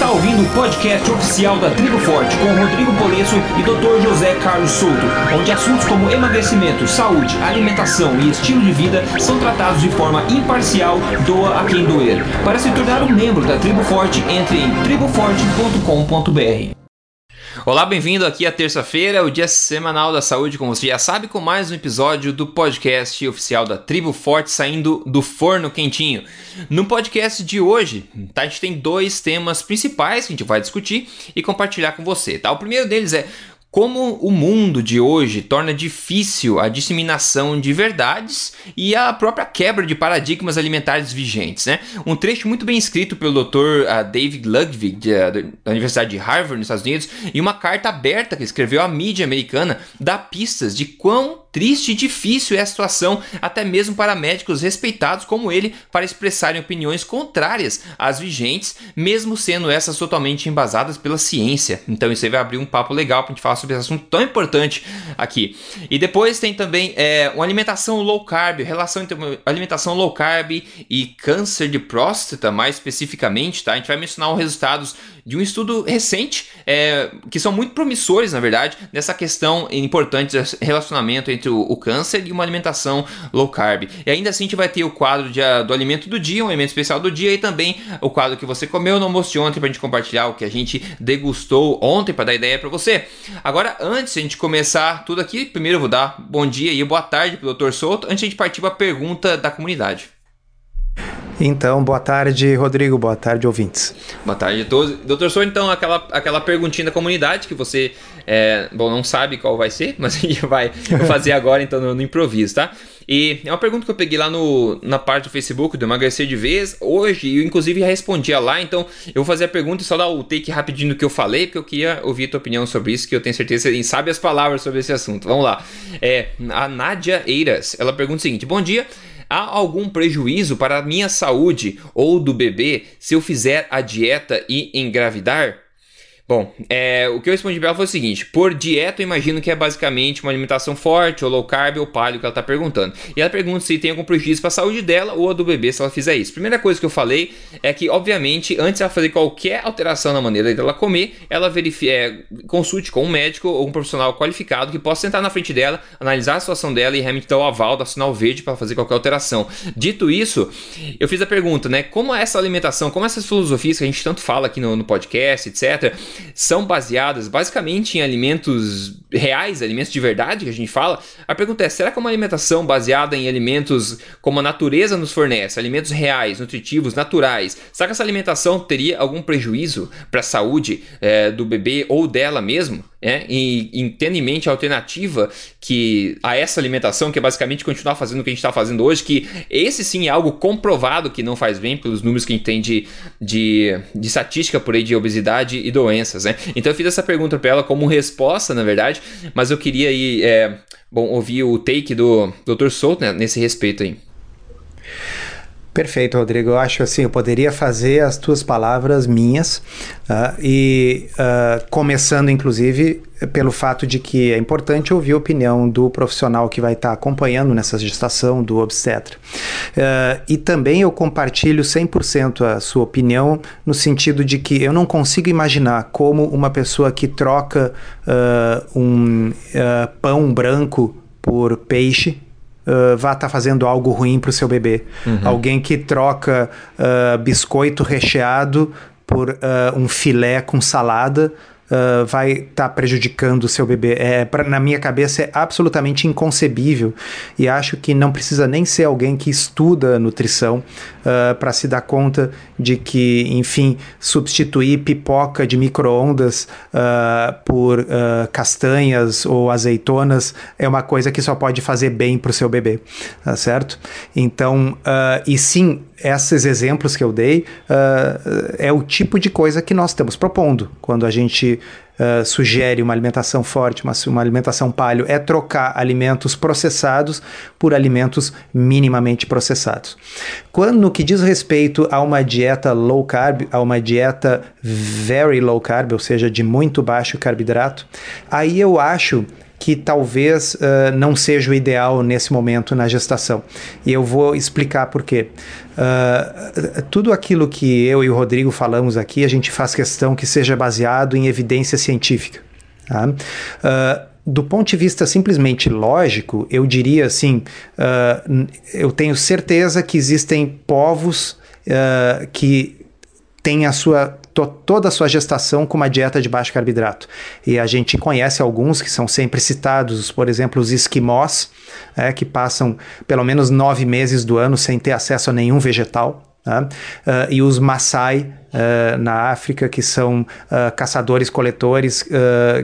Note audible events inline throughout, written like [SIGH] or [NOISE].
está ouvindo o podcast oficial da Tribo Forte com Rodrigo Polesso e Dr. José Carlos Souto, onde assuntos como emagrecimento, saúde, alimentação e estilo de vida são tratados de forma imparcial, doa a quem doer. Para se tornar um membro da Tribo Forte, entre em triboforte.com.br. Olá, bem-vindo aqui à terça-feira, o dia semanal da saúde, como você já sabe, com mais um episódio do podcast oficial da Tribo Forte saindo do forno quentinho. No podcast de hoje, tá, a gente tem dois temas principais que a gente vai discutir e compartilhar com você. Tá? O primeiro deles é como o mundo de hoje torna difícil a disseminação de verdades e a própria quebra de paradigmas alimentares vigentes. Né? Um trecho muito bem escrito pelo Dr. Ah, David Ludwig, da Universidade de Harvard, nos Estados Unidos, e uma carta aberta que escreveu à mídia americana dá pistas de quão triste e difícil é a situação, até mesmo para médicos respeitados como ele, para expressarem opiniões contrárias às vigentes, mesmo sendo essas totalmente embasadas pela ciência. Então isso aí vai abrir um papo legal para a gente falar sobre esse assunto tão importante aqui. E depois tem também é, uma alimentação low carb, relação entre alimentação low carb e câncer de próstata, mais especificamente, tá? A gente vai mencionar os resultados de um estudo recente, é, que são muito promissores, na verdade, nessa questão importante de relacionamento entre o, o, câncer e uma alimentação low carb. E ainda assim a gente vai ter o quadro de, do alimento do dia, um alimento especial do dia, e também o quadro que você comeu no almoço de ontem para a gente compartilhar o que a gente degustou ontem para dar ideia para você. Agora, antes de a gente começar tudo aqui, primeiro eu vou dar bom dia e boa tarde para o Dr. Souto, antes de a gente partir para a pergunta da comunidade. Então, boa tarde, Rodrigo. Boa tarde, ouvintes. Boa tarde a todos. Doutor Sou, então, aquela, aquela perguntinha da comunidade que você, é, bom, não sabe qual vai ser, mas [LAUGHS] a gente vai fazer agora, então, no, no, improviso, tá? E é uma pergunta que eu peguei lá no, na parte do Facebook do Emagrecer de Vez hoje, eu inclusive respondia lá, então eu vou fazer a pergunta e só dar o take rapidinho do que eu falei, porque eu queria ouvir a tua opinião sobre isso, que eu tenho certeza que sabe as palavras sobre esse assunto. Vamos lá. É, a Nádia Eiras, ela pergunta o seguinte: Bom dia. Há algum prejuízo para a minha saúde ou do bebê se eu fizer a dieta e engravidar? Bom, é, o que eu respondi para ela foi o seguinte: por dieta, eu imagino que é basicamente uma alimentação forte, ou low carb, ou paleo, que ela está perguntando. E ela pergunta se tem algum prejuízo para a saúde dela ou a do bebê se ela fizer isso. Primeira coisa que eu falei é que, obviamente, antes de ela fazer qualquer alteração na maneira dela comer, ela verifique, é, consulte com um médico ou um profissional qualificado que possa sentar na frente dela, analisar a situação dela e realmente dar o aval, dar sinal verde para fazer qualquer alteração. Dito isso, eu fiz a pergunta, né? Como essa alimentação, como essas filosofias que a gente tanto fala aqui no, no podcast, etc são baseadas basicamente em alimentos reais, alimentos de verdade que a gente fala, a pergunta é: será que uma alimentação baseada em alimentos como a natureza nos fornece, alimentos reais, nutritivos, naturais, será que essa alimentação teria algum prejuízo para a saúde é, do bebê ou dela mesmo? É, e, tendo em mente a alternativa que a essa alimentação, que é basicamente continuar fazendo o que a gente está fazendo hoje, que esse sim é algo comprovado que não faz bem pelos números que a gente tem de, de, de estatística por aí de obesidade e doenças. Né? Então eu fiz essa pergunta para ela como resposta, na verdade, mas eu queria aí, é, bom, ouvir o take do Dr. Souto né, nesse respeito aí. Perfeito, Rodrigo. Eu acho assim, eu poderia fazer as tuas palavras minhas uh, e uh, começando, inclusive, pelo fato de que é importante ouvir a opinião do profissional que vai estar acompanhando nessa gestação do obstetra. Uh, e também eu compartilho 100% a sua opinião no sentido de que eu não consigo imaginar como uma pessoa que troca um pão branco por peixe uh, vá estar tá fazendo algo ruim para o seu bebê. Uhum. Alguém que troca uh, biscoito recheado por uh, um filé com salada uh, vai estar tá prejudicando o seu bebê. É, pra, na minha cabeça é absolutamente inconcebível e acho que não precisa nem ser alguém que estuda nutrição uh, para se dar conta de que, enfim, substituir pipoca de micro-ondas uh, por castanhas ou azeitonas é uma coisa que só pode fazer bem para o seu bebê, tá certo? Então, e sim, esses exemplos que eu dei uh, é o tipo de coisa que nós estamos propondo quando a gente uh, sugere uma alimentação forte, uma, uma alimentação paleo, é trocar alimentos processados por alimentos minimamente processados. Quando no que diz respeito a uma dieta low carb, a uma dieta very low carb, ou seja, de muito baixo carboidrato, aí eu acho que talvez uh, não seja o ideal nesse momento na gestação. E eu vou explicar por quê. Uh, tudo aquilo que eu e o Rodrigo falamos aqui, a gente faz questão que seja baseado em evidência científica. Tá? Uh, do ponto de vista simplesmente lógico, eu diria assim: uh, eu tenho certeza que existem povos que têm a sua toda a sua gestação com uma dieta de baixo carboidrato. E a gente conhece alguns que são sempre citados, por exemplo, os esquimós, é, que passam pelo menos nove meses do ano sem ter acesso a nenhum vegetal. Uh, e os Maasai uh, na África, que são uh, caçadores-coletores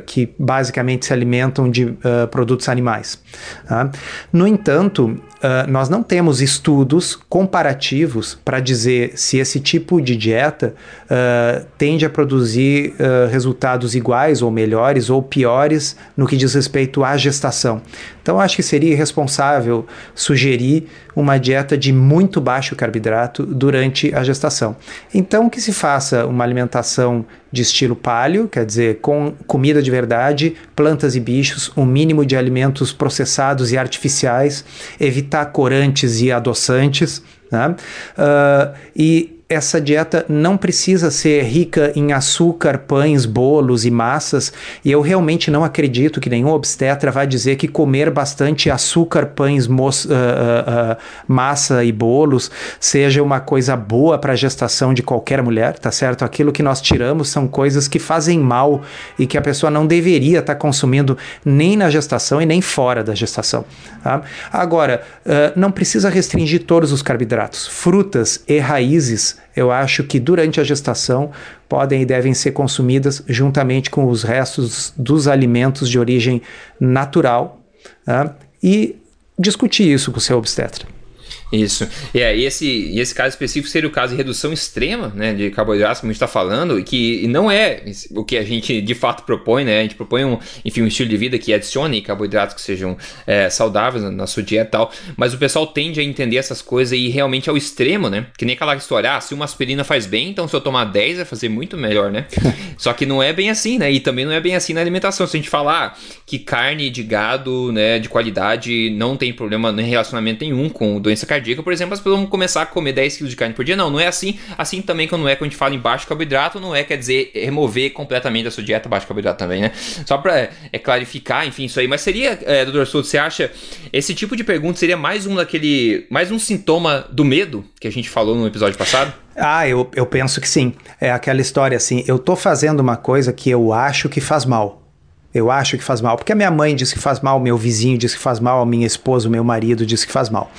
que basicamente se alimentam de produtos animais. Tá? No entanto, nós não temos estudos comparativos para dizer se esse tipo de dieta tende a produzir resultados iguais ou melhores ou piores no que diz respeito à gestação. Então, acho que seria irresponsável sugerir uma dieta de muito baixo carboidrato durante a gestação. Então, que se faça uma alimentação de estilo paleo, quer dizer, com comida de verdade, plantas e bichos, um mínimo de alimentos processados e artificiais, evitar corantes e adoçantes, né? Uh, e essa dieta não precisa ser rica em açúcar, pães, bolos e massas, e eu realmente não acredito que nenhum obstetra vai dizer que comer bastante açúcar, pães, uh, uh, uh, massa e bolos seja uma coisa boa para a gestação de qualquer mulher, tá certo? Aquilo que nós tiramos são coisas que fazem mal e que a pessoa não deveria estar tá consumindo nem na gestação e nem fora da gestação. Tá? Agora, não precisa restringir todos os carboidratos. Frutas e raízes eu acho que durante a gestação podem e devem ser consumidas juntamente com os restos dos alimentos de origem natural tá? e discutir isso com o seu obstetra. Isso. É, e esse, e esse caso específico seria o caso de redução extrema né, de carboidratos, como a gente está falando, e que não é o que a gente de fato propõe, né? A gente propõe um, enfim, um estilo de vida que adicione carboidratos que sejam é, saudáveis na sua dieta e tal, mas o pessoal tende a entender essas coisas e realmente ao extremo, né? Que nem aquela história, ah, se uma aspirina faz bem, então se eu tomar 10 vai fazer muito melhor, né? [LAUGHS] Só que não é bem assim, né? E também não é bem assim na alimentação. Se a gente falar que carne de gado, né, de qualidade, não tem problema nem relacionamento nenhum com doença cardíaca, cardíaca, por exemplo, as pessoas vão começar a comer 10 kg de carne por dia. Não, não é assim. Assim também quando é quando a gente fala em baixo carboidrato, não é quer dizer remover completamente a sua dieta baixo carboidrato também, né? Só para é, clarificar, enfim, isso aí. Mas seria, é, doutor Souto, você acha esse tipo de pergunta seria mais um daquele, mais um sintoma do medo que a gente falou no episódio passado? Ah, eu, eu penso que sim. É aquela história assim, eu tô fazendo uma coisa que eu acho que faz mal. Eu acho que faz mal, porque a minha mãe diz que faz mal, meu vizinho diz que faz mal, a minha esposa, o meu marido diz que faz mal.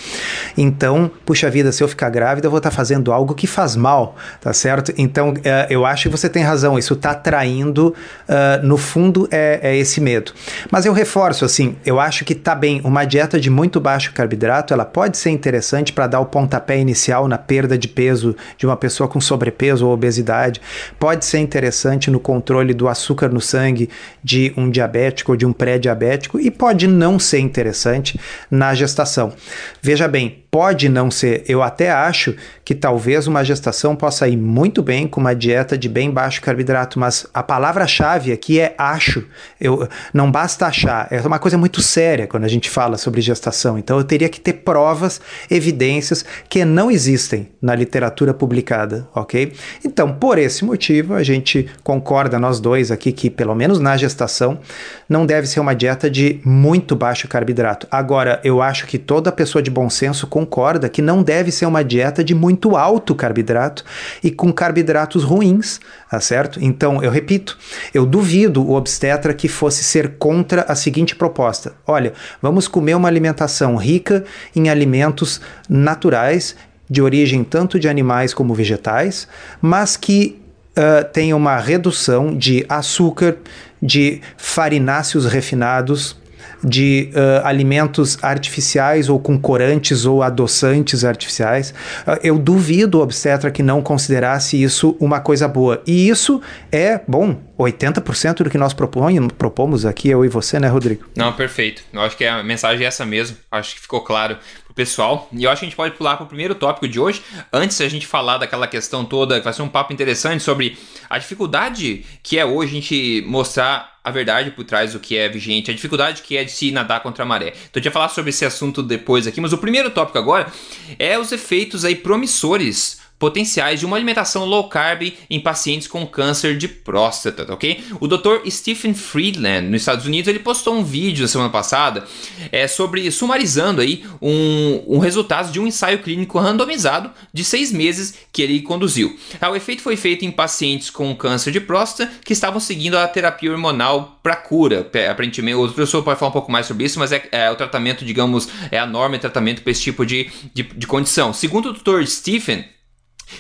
Então, puxa vida, se eu ficar grávida, eu vou estar tá fazendo algo que faz mal, tá certo? Então, uh, eu acho que você tem razão, isso está traindo, uh, no fundo, é, é, esse medo. Mas eu reforço, assim, eu acho que tá bem, uma dieta de muito baixo carboidrato, ela pode ser interessante para dar o pontapé inicial na perda de peso de uma pessoa com sobrepeso ou obesidade, pode ser interessante no controle do açúcar no sangue de um um diabético ou de um pré-diabético e pode não ser interessante na gestação. Veja bem, pode não ser. Eu até acho que talvez uma gestação possa ir muito bem com uma dieta de bem baixo carboidrato, mas a palavra-chave aqui é acho. Eu, não basta achar, é uma coisa muito séria quando a gente fala sobre gestação. Então eu teria que ter provas, evidências que não existem na literatura publicada, ok? Então, por esse motivo, a gente concorda, nós dois aqui, que pelo menos na gestação não deve ser uma dieta de muito baixo carboidrato. Agora, eu acho que toda pessoa de bom senso concorda que não deve ser uma dieta de muito alto carboidrato e com carboidratos ruins, tá certo? Então, eu repito, eu duvido o obstetra que fosse ser contra a seguinte proposta: olha, vamos comer uma alimentação rica em alimentos naturais de origem tanto de animais como vegetais, mas que uh, tenha uma redução de açúcar, de farináceos refinados, de uh, alimentos artificiais ou com corantes ou adoçantes artificiais. Uh, eu duvido o obstetra que não considerasse isso uma coisa boa. E isso é, bom, 80% do que nós propõe, propomos aqui, eu e você, né, Rodrigo? Não, perfeito. Eu acho que a mensagem é essa mesmo. Acho que ficou claro pessoal. E eu acho que a gente pode pular para o primeiro tópico de hoje. Antes a gente falar daquela questão toda, que vai ser um papo interessante sobre a dificuldade que é hoje a gente mostrar a verdade por trás do que é vigente, a dificuldade que é de se nadar contra a maré. Então a gente vai falar sobre esse assunto depois aqui, mas o primeiro tópico agora é os efeitos aí promissores potenciais de uma alimentação low carb em pacientes com câncer de próstata, tá ok? O Dr. Stephen Friedland, nos Estados Unidos, ele postou um vídeo na semana passada é, sobre sumarizando aí um, um resultado de um ensaio clínico randomizado de seis meses que ele conduziu. Ah, o efeito foi feito em pacientes com câncer de próstata que estavam seguindo a terapia hormonal para cura. Aparentemente, outro professor pode falar um pouco mais sobre isso, mas é, é o tratamento, digamos, é a norma de tratamento para esse tipo de, de, de condição. Segundo o Dr. Stephen,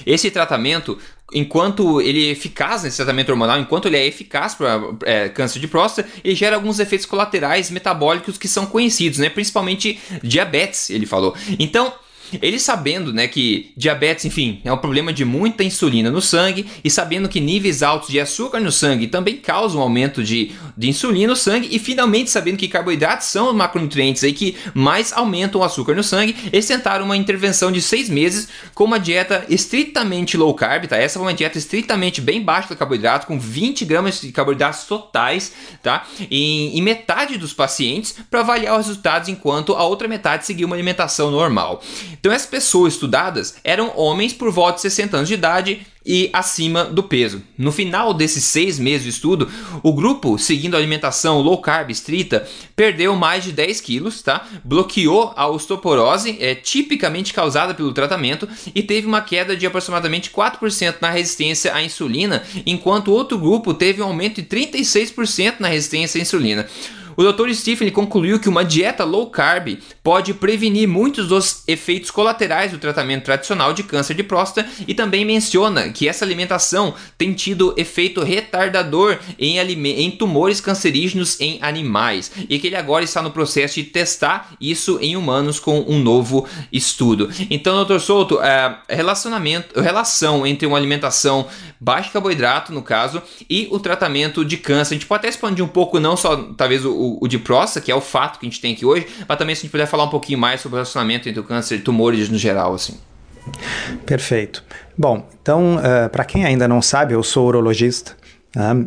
esse tratamento, enquanto ele é eficaz nesse tratamento hormonal, enquanto ele é eficaz para é, câncer de próstata, ele gera alguns efeitos colaterais metabólicos que são conhecidos, né? principalmente diabetes, ele falou. Então, ele sabendo, né, que diabetes, enfim, é um problema de muita insulina no sangue e sabendo que níveis altos de açúcar no sangue também causam aumento de, de insulina no sangue e finalmente sabendo que carboidratos são os macronutrientes aí que mais aumentam o açúcar no sangue, eles tentaram uma intervenção de seis meses com uma dieta estritamente low carb, tá? Essa foi uma dieta estritamente bem baixa de carboidrato, com 20 gramas de carboidratos totais, tá? Em, em metade dos pacientes para avaliar os resultados enquanto a outra metade seguiu uma alimentação normal. Então, as pessoas estudadas eram homens por volta de 60 anos de idade e acima do peso. No final desses seis meses de estudo, o grupo, seguindo a alimentação low carb estrita, perdeu mais de 10 quilos, tá? bloqueou a osteoporose, é, tipicamente causada pelo tratamento, e teve uma queda de aproximadamente 4% na resistência à insulina, enquanto outro grupo teve um aumento de 36% na resistência à insulina. O Dr. Stephen concluiu que uma dieta low carb pode prevenir muitos dos efeitos colaterais do tratamento tradicional de câncer de próstata e também menciona que essa alimentação tem tido efeito retardador em, em tumores cancerígenos em animais e que ele agora está no processo de testar isso em humanos com um novo estudo. Então, Dr. Souto, é, relacionamento, relação entre uma alimentação baixa carboidrato, no caso, e o tratamento de câncer. A gente pode até expandir um pouco, não só talvez o, o, de próstata, que é o fato que a gente tem aqui hoje, mas também se a gente puder falar um pouquinho mais sobre o relacionamento entre o câncer e tumores no geral, assim. Perfeito. Bom, então, uh, eh, para quem ainda não sabe, eu sou urologista.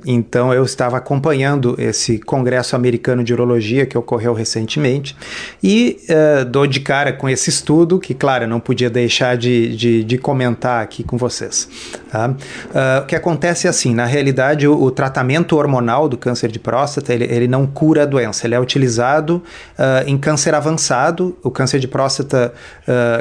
Então eu estava acompanhando esse congresso americano de urologia que ocorreu recentemente e uh, dou de cara com esse estudo que, claro, não podia deixar de, de, de comentar aqui com vocês. Uh, o que acontece é assim, na realidade o, o, tratamento hormonal do câncer de próstata ele, ele não cura a doença, ele é utilizado uh, em câncer avançado, o câncer de próstata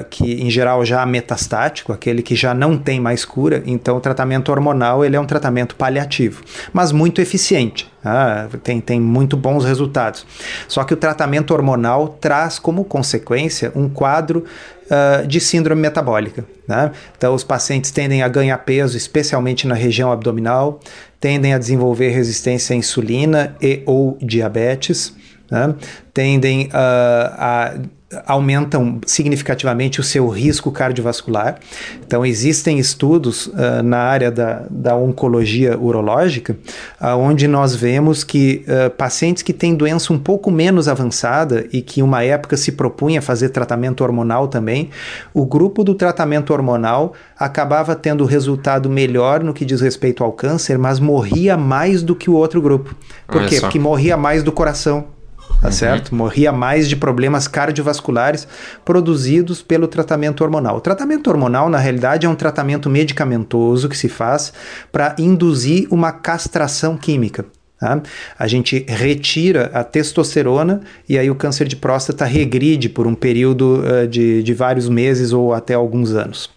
que em geral já é metastático, aquele que já não tem mais cura, então o tratamento hormonal ele é um tratamento paliativo mas muito eficiente. Ah, tem, tem muito bons resultados. Só que o tratamento hormonal traz como consequência um quadro uh, de síndrome metabólica. Né? Então, os pacientes tendem a ganhar peso, especialmente na região abdominal, tendem a desenvolver resistência à insulina e ou diabetes, né? tendem uh, a aumentam significativamente o seu risco cardiovascular. Então, existem estudos uh, na área da, da oncologia urológica, uh, onde nós vemos que uh, pacientes que têm doença um pouco menos avançada e que, em uma época, se propunha fazer tratamento hormonal também, o grupo do tratamento hormonal acabava tendo resultado melhor no que diz respeito ao câncer, mas morria mais do que o outro grupo. Por Olha quê? Só. Porque morria mais do coração tá uhum. certo? Morria mais de problemas cardiovasculares produzidos pelo tratamento hormonal. O tratamento hormonal, na realidade, é um tratamento medicamentoso que se faz para induzir uma castração química. Tá? A gente retira a testosterona e aí o câncer de próstata regride por um período uh, de, de vários meses ou até alguns anos.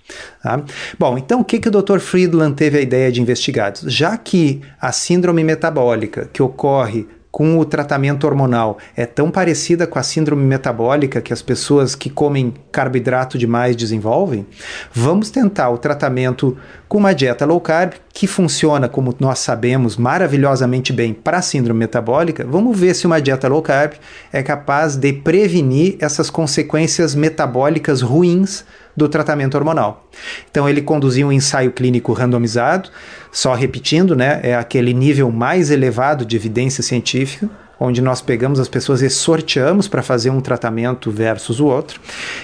Tá? Bom, então o que, que o Dr. Friedland teve a ideia de investigar? Já que a síndrome metabólica que ocorre com o tratamento hormonal é tão parecida com a síndrome metabólica que as pessoas que comem carboidrato demais desenvolvem, vamos tentar o tratamento com uma dieta low carb que funciona, como nós sabemos, maravilhosamente bem para a síndrome metabólica. Vamos ver se uma dieta low carb é capaz de prevenir essas consequências metabólicas ruins do tratamento hormonal. Então ele conduziu um ensaio clínico randomizado, só repetindo, né, é aquele nível mais elevado de evidência científica, onde nós pegamos as pessoas e sorteamos para fazer um tratamento versus o outro.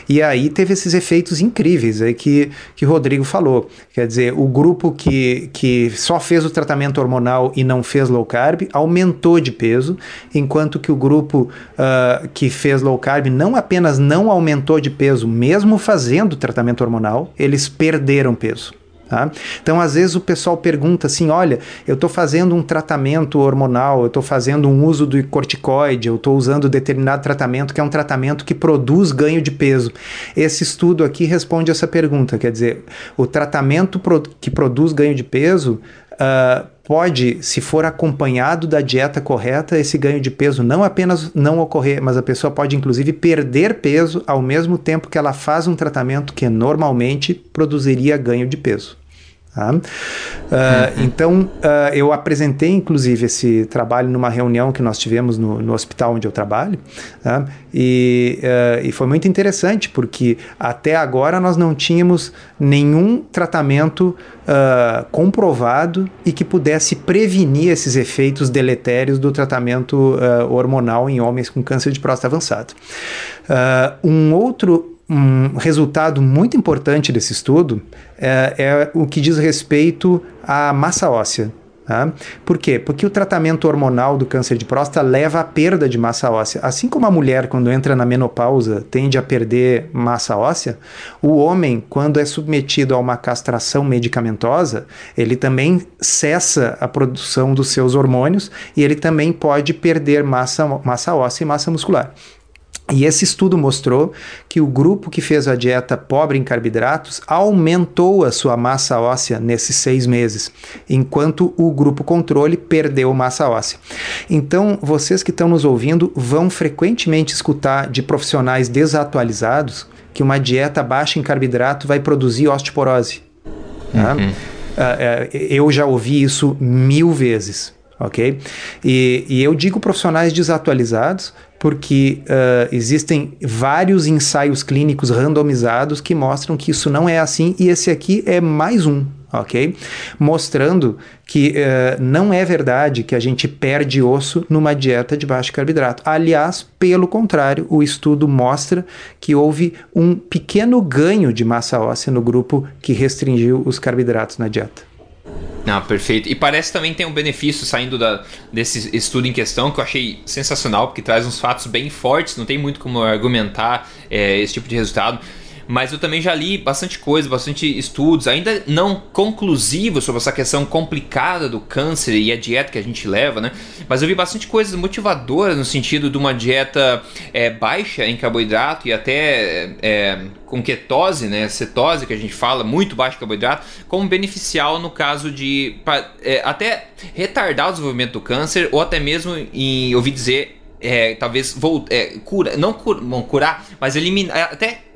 E aí teve esses efeitos incríveis aí que, que Rodrigo falou. Quer dizer, o grupo que, que só fez o tratamento hormonal e não fez low carb aumentou de peso, enquanto que o grupo uh, que fez low carb não apenas não aumentou de peso, mesmo fazendo tratamento hormonal, eles perderam peso. Tá? Então, às vezes o pessoal pergunta assim: olha, eu estou fazendo um tratamento hormonal, eu estou fazendo um uso do corticoide, eu estou usando determinado tratamento que é um tratamento que produz ganho de peso. Esse estudo aqui responde essa pergunta: quer dizer, o tratamento que produz ganho de peso. Uh, pode, se for acompanhado da dieta correta, esse ganho de peso não apenas não ocorrer, mas a pessoa pode inclusive perder peso ao mesmo tempo que ela faz um tratamento que normalmente produziria ganho de peso. Tá? Uh, uhum. Então, uh, eu apresentei inclusive esse trabalho numa reunião que nós tivemos no, no hospital onde eu trabalho, tá? e, uh, e foi muito interessante porque até agora nós não tínhamos nenhum tratamento comprovado e que pudesse prevenir esses efeitos deletérios do tratamento hormonal em homens com câncer de próstata avançado. um outro um resultado muito importante desse estudo é, é o que diz respeito à massa óssea. Tá? Por quê? Porque o tratamento hormonal do câncer de próstata leva à perda de massa óssea. Assim como a mulher, quando entra na menopausa, tende a perder massa óssea, o homem, quando é submetido a uma castração medicamentosa, ele também cessa a produção dos seus hormônios e ele também pode perder massa, massa óssea e massa muscular. E esse estudo mostrou que o grupo que fez a dieta pobre em carboidratos aumentou a sua massa óssea nesses seis meses, enquanto o grupo controle perdeu massa óssea. Então, vocês que estão nos ouvindo vão frequentemente escutar de profissionais desatualizados que uma dieta baixa em carboidrato vai produzir osteoporose. Tá? Uhum. Uh, eu já ouvi isso mil vezes ok? E, e, eu digo profissionais desatualizados porque uh, existem vários ensaios clínicos randomizados que mostram que isso não é assim e esse aqui é mais um, ok? Mostrando que uh, não é verdade que a gente perde osso numa dieta de baixo carboidrato. Aliás, pelo contrário, o estudo mostra que houve um pequeno ganho de massa óssea no grupo que restringiu os carboidratos na dieta. Não, perfeito. E parece também tem um benefício saindo da, desse estudo em questão que eu achei sensacional, porque traz uns fatos bem fortes, não tem muito como argumentar é, esse tipo de resultado mas eu também já li bastante coisa, bastante estudos, ainda não conclusivos sobre essa questão complicada do câncer e a dieta que a gente leva, né? Mas eu vi bastante coisas motivadoras no sentido de uma dieta é, baixa em carboidrato e até é, com ketose, né? Cetose, que a gente fala, muito baixo carboidrato, como beneficial no caso de pra, é, até retardar o desenvolvimento do câncer ou até mesmo em ouvi dizer é, talvez voltar, é, cura, não bom, curar, mas eliminar, até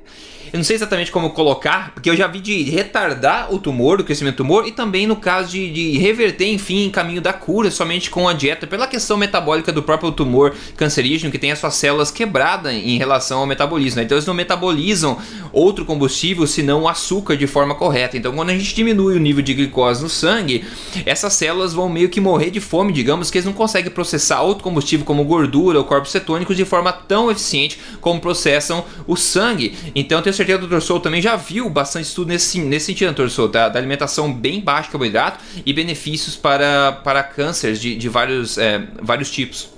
eu não sei exatamente como colocar, porque eu já vi de retardar o tumor, o crescimento do tumor, e também no caso de, de reverter, enfim, em caminho da cura somente com a dieta, pela questão metabólica do próprio tumor cancerígeno, que tem as suas células quebradas em relação ao metabolismo. Né? Então eles não metabolizam outro combustível senão o açúcar de forma correta. Então quando a gente diminui o nível de glicose no sangue, essas células vão meio que morrer de fome, digamos que eles não conseguem processar outro combustível como gordura ou corpos cetônicos de forma tão eficiente como processam o sangue. Então eu tenho certeza o Dr. Soul também já viu bastante estudo nesse, nesse sentido, Dr. Soul, da, da alimentação bem baixa de carboidrato e benefícios para, para cânceres de, de vários, é, vários tipos.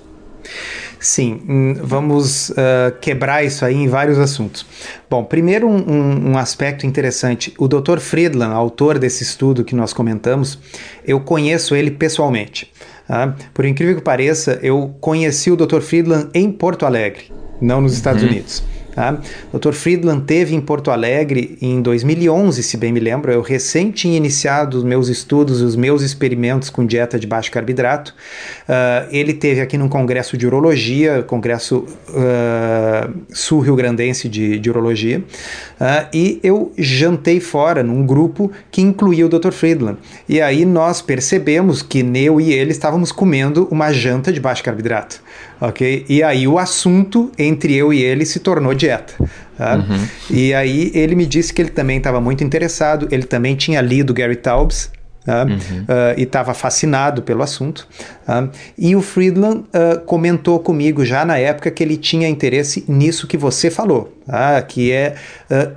Sim, hum, vamos uh, quebrar isso aí em vários assuntos. Bom, primeiro um, um, um, aspecto interessante. O Dr. Friedland, autor desse estudo que nós comentamos, eu conheço ele pessoalmente. Tá? Por incrível que pareça, eu conheci o Dr. Friedland em Porto Alegre, não nos Estados uhum. Unidos. Tá? Dr. Friedland teve em Porto Alegre em 2011, se bem me lembro. Eu recém tinha iniciado os meus estudos, os meus experimentos com dieta de baixo carboidrato. Uh, ele teve aqui num congresso de urologia, congresso uh, sul-rio-grandense de, de urologia, uh, e eu jantei fora num grupo que incluía o Dr. Friedland. E aí nós percebemos que eu e ele estávamos comendo uma janta de baixo carboidrato ok? E aí o assunto entre eu e ele se tornou dieta. Tá? Uhum. E aí ele me disse que ele também estava muito interessado, ele também tinha lido Gary Taubes, Uh, uhum. uh, e estava fascinado pelo assunto. Uh, e o Friedland comentou comigo já na época que ele tinha interesse nisso que você falou, ah, que é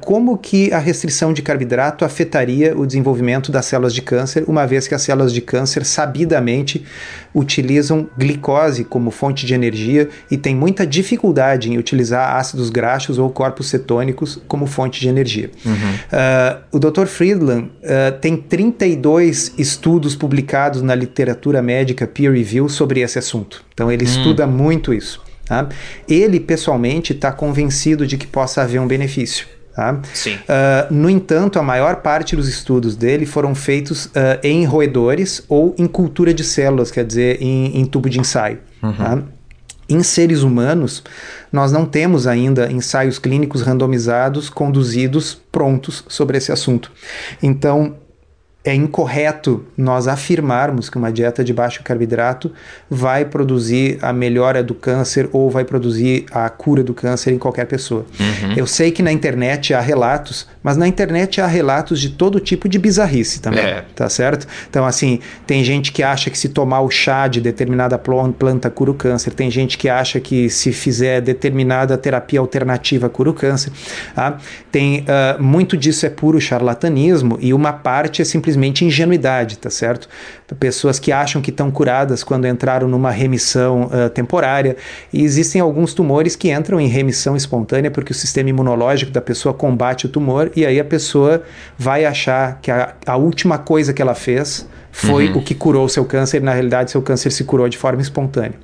como que a restrição de carboidrato afetaria o desenvolvimento das células de câncer, uma vez que as células de câncer sabidamente utilizam glicose como fonte de energia e tem muita dificuldade em utilizar ácidos graxos ou corpos cetônicos como fonte de energia. Uhum. Uh, o Dr. Friedland tem 32 estudos publicados na literatura médica peer review sobre esse assunto. Então ele hum. estuda muito isso. Tá? Ele, pessoalmente, está convencido de que possa haver um benefício. Tá? Sim. Uh, no entanto, a maior parte dos estudos dele foram feitos uh, em roedores ou em cultura de células, quer dizer, em, em tubo de ensaio. Uhum. Tá? Em seres humanos, nós não temos ainda ensaios clínicos randomizados conduzidos prontos sobre esse assunto. Então, é incorreto nós afirmarmos que uma dieta de baixo carboidrato vai produzir a melhora do câncer ou vai produzir a cura do câncer em qualquer pessoa. Uhum. Eu sei que na internet há relatos, mas na internet há relatos de todo tipo de bizarrice também, é. tá certo? Então, assim, tem gente que acha que se tomar o chá de determinada planta cura o câncer, tem gente que acha que se fizer determinada terapia alternativa cura o câncer. Tá? Tem, uh, muito disso é puro charlatanismo e uma parte é simplesmente simplesmente ingenuidade, tá certo? Pessoas que acham que estão curadas quando entraram numa remissão uh, temporária. E existem alguns tumores que entram em remissão espontânea porque o sistema imunológico da pessoa combate o tumor e aí a pessoa vai achar que a, a última coisa que ela fez foi uhum. o que curou o seu câncer, e na realidade seu câncer se curou de forma espontânea.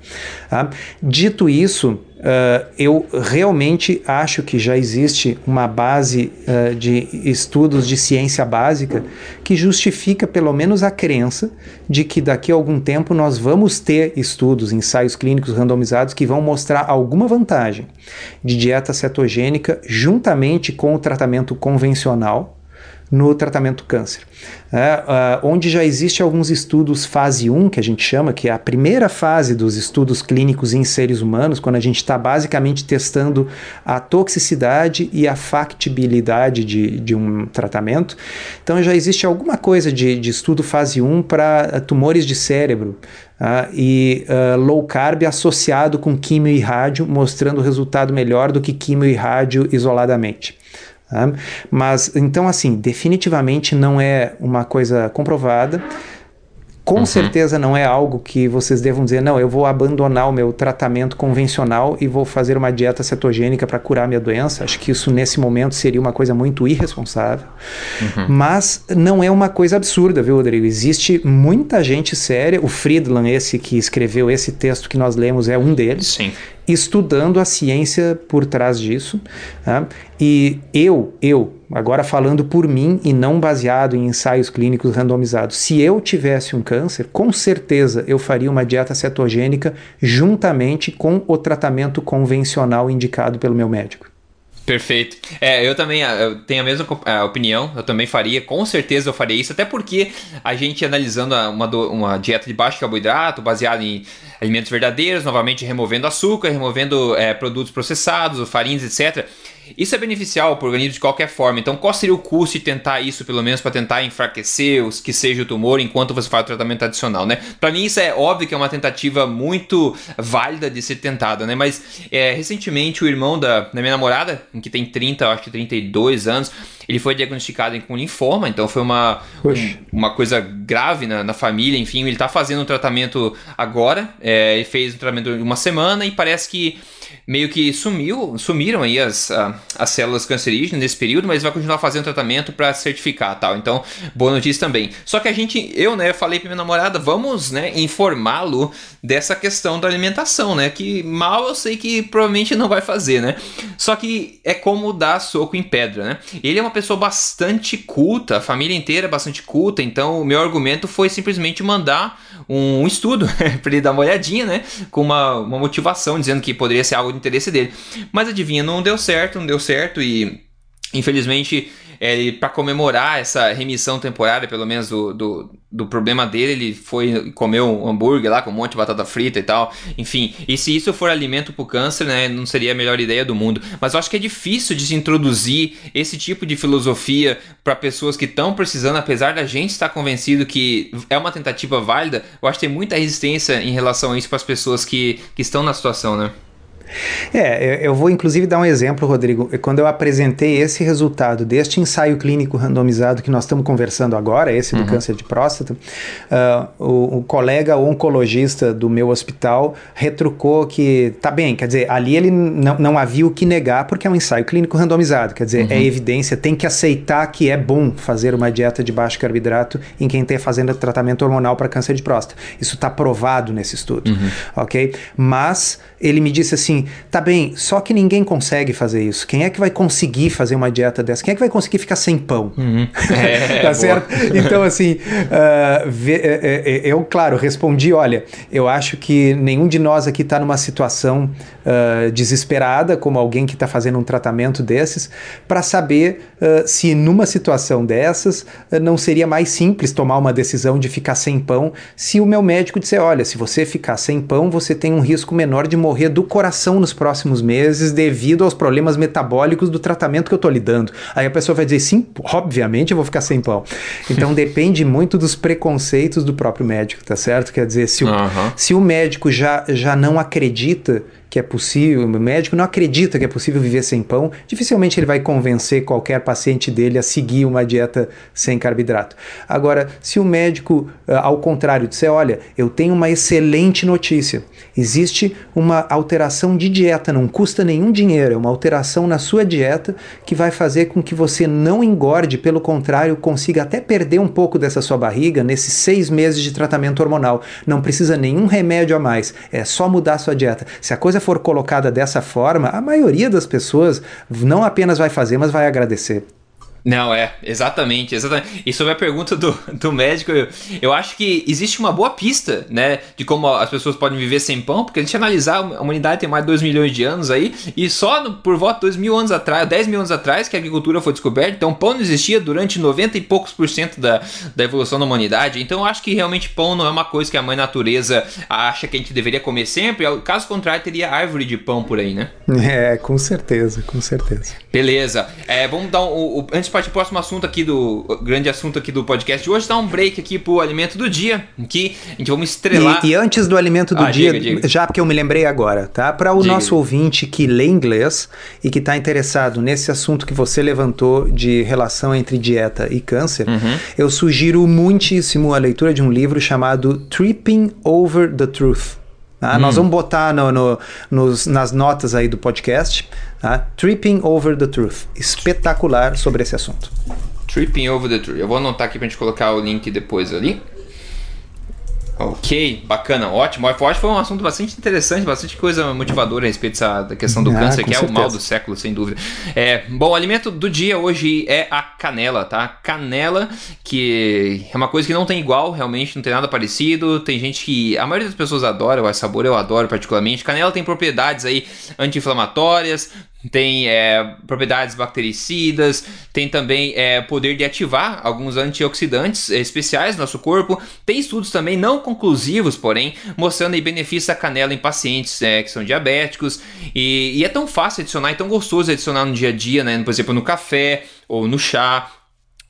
Tá? Dito isso, uh, eu realmente acho que já existe uma base uh, de estudos de ciência básica que justifica pelo menos a crença de que daqui a algum tempo nós vamos ter estudos, ensaios clínicos randomizados que vão mostrar alguma vantagem de dieta cetogênica juntamente com o tratamento convencional no tratamento do câncer. É, uh, onde já existe alguns estudos fase 1, que a gente chama, que é a primeira fase dos estudos clínicos em seres humanos, quando a gente está basicamente testando a toxicidade e a factibilidade de, de um tratamento. Então já existe alguma coisa de, de estudo fase 1 para uh, tumores de cérebro. Uh, e uh, low carb associado com químio e rádio, mostrando resultado melhor do que químio e rádio isoladamente. Tá? Mas então, assim, definitivamente não é uma coisa comprovada. Com uhum. certeza não é algo que vocês devam dizer, não, eu vou abandonar o meu tratamento convencional e vou fazer uma dieta cetogênica para curar minha doença. Acho que isso nesse momento seria uma coisa muito irresponsável. Uhum. Mas não é uma coisa absurda, viu, Rodrigo? Existe muita gente séria. O Friedland, esse que escreveu esse texto que nós lemos, é um deles. Sim estudando a ciência por trás disso. Tá? E eu, eu, agora falando por mim e não baseado em ensaios clínicos randomizados, se eu tivesse um câncer, com certeza eu faria uma dieta cetogênica juntamente com o tratamento convencional indicado pelo meu médico. Perfeito. É, eu também eu tenho a mesma opinião, eu também faria, com certeza eu faria isso, até porque a gente analisando uma, uma dieta de baixo carboidrato, baseada em alimentos verdadeiros, novamente removendo açúcar, removendo é, produtos processados, farinhas, etc isso é beneficial para o organismo de qualquer forma. Então, qual seria o custo de tentar isso, pelo menos para tentar enfraquecer os que seja o tumor enquanto você faz o tratamento adicional, né? Para mim, isso é óbvio que é uma tentativa muito válida de ser tentada, né? Mas é, recentemente o irmão da, da minha namorada, que tem 30, acho que 32 anos, ele foi diagnosticado com linfoma, então foi uma, um, uma coisa grave na, na, família. Enfim, ele está fazendo um tratamento agora. É, ele fez um tratamento de uma semana e parece que meio que sumiu, sumiram aí as, as células cancerígenas nesse período, mas vai continuar fazendo tratamento para certificar tal. Então, boa notícia também. Só que a gente, eu, né, falei para minha namorada, vamos, né, informá-lo dessa questão da alimentação, né, que mal eu sei que provavelmente não vai fazer, né? Só que é como dar soco em pedra, né? Ele é uma pessoa bastante culta, a família inteira é bastante culta, então o meu argumento foi simplesmente mandar um estudo [LAUGHS] para ele dar uma olhadinha, né, com uma, uma motivação dizendo que poderia ser algo de interesse dele. Mas adivinha, não deu certo, não deu certo e infelizmente é, para comemorar essa remissão temporária, pelo menos do, do, do, problema dele, ele foi comer um hambúrguer lá com um monte de batata frita e tal. Enfim, e se isso for alimento para o câncer, né, não seria a melhor ideia do mundo. Mas eu acho que é difícil de se introduzir esse tipo de filosofia para pessoas que estão precisando, apesar da gente estar convencido que é uma tentativa válida. Eu acho que tem muita resistência em relação a isso para as pessoas que, que estão na situação, né? É, eu vou inclusive dar um exemplo, Rodrigo. Quando eu apresentei esse resultado deste ensaio clínico randomizado que nós estamos conversando agora, esse do uhum. câncer de próstata, uh, o, o, colega oncologista do meu hospital retrucou que, tá bem, quer dizer, ali ele não, não havia o que negar porque é um ensaio clínico randomizado, quer dizer, é uhum. é evidência, tem que aceitar que é bom fazer uma dieta de baixo carboidrato em quem está fazendo tratamento hormonal para câncer de próstata. Isso está provado nesse estudo, uhum. ok? Mas ele me disse assim, tá bem, só que ninguém consegue fazer isso. Quem é que vai conseguir fazer uma dieta dessa? Quem é que vai conseguir ficar sem pão? Uhum. [LAUGHS] É, tá certo? Então, assim, uh, eu, claro, respondi: olha, eu acho que nenhum de nós aqui está numa situação uh, desesperada, como alguém que está fazendo um tratamento desses, para saber uh, se numa situação dessas não seria mais simples tomar uma decisão de ficar sem pão se o meu médico disser: olha, se você ficar sem pão, você tem um risco menor de morrer do coração nos próximos meses devido aos problemas metabólicos do tratamento que eu estou lidando. Aí a pessoa vai dizer, sim, obviamente eu vou ficar sem pão. Então [LAUGHS] depende muito dos preconceitos do próprio médico, tá certo? Quer dizer, se o, uhum. se o médico já, já não acredita que é possível, o médico não acredita que é possível viver sem pão, dificilmente ele vai convencer qualquer paciente dele a seguir uma dieta sem carboidrato. Agora, se o médico, ah, ao contrário, disser: Olha, eu tenho uma excelente notícia, existe uma alteração de dieta, não custa nenhum dinheiro, é uma alteração na sua dieta que vai fazer com que você não engorde, pelo contrário, consiga até perder um pouco dessa sua barriga nesses seis meses de tratamento hormonal. Não precisa nenhum remédio a mais, é só mudar a sua dieta. Se a coisa for colocada dessa forma, a maioria das pessoas não apenas vai fazer, mas vai agradecer. Não, é, exatamente, exatamente. E sobre a pergunta do, do médico, eu, eu acho que existe uma boa pista, né, de como as pessoas podem viver sem pão, porque a gente analisar, a humanidade tem mais de 2 milhões de anos aí, e só no, por volta de 2 mil anos atrás, 10 mil anos atrás, que a agricultura foi descoberta, então pão não existia durante 90 e poucos por cento da, da evolução da humanidade, então eu acho que realmente pão não é uma coisa que a mãe natureza acha que a gente deveria comer sempre, caso contrário, teria árvore de pão por aí, né? É, com certeza, com certeza. Beleza, é, vamos dar um, um antes partir pro próximo assunto aqui do. grande assunto aqui do podcast de hoje, dar um break aqui pro alimento do dia. Aqui a gente vamos estrelar. E, e antes do alimento do ah, dia, diga, diga. já porque eu me lembrei agora, tá? Para o diga. nosso ouvinte que lê inglês e que está interessado nesse assunto que você levantou de relação entre dieta e câncer, uhum. eu sugiro muitíssimo a leitura de um livro chamado Tripping Over the Truth. Tá? Hum. Nós vamos botar no, no, nos, nas notas aí do podcast, tá? Tripping Over the Truth. Espetacular sobre esse assunto. Tripping Over the Truth. Eu vou anotar aqui pra gente colocar o link depois ali. Ok, bacana, ótimo. Acho que foi um assunto bastante interessante, bastante coisa motivadora a respeito dessa, da questão do ah, câncer, que certeza. é o mal do século, sem dúvida. É, bom, o alimento do dia hoje é a canela, tá? Canela, que é uma coisa que não tem igual, realmente, não tem nada parecido. Tem gente que. A maioria das pessoas adora, o sabor eu adoro particularmente. Canela tem propriedades aí anti-inflamatórias, tem é, propriedades bactericidas, tem também é, poder de ativar alguns antioxidantes é, especiais no nosso corpo. Tem estudos também não conclusivos, porém, mostrando aí benefícios da canela em pacientes é, que são diabéticos. E, e, é tão fácil adicionar e tão gostoso adicionar no dia a dia, né? Por exemplo, no café ou no chá,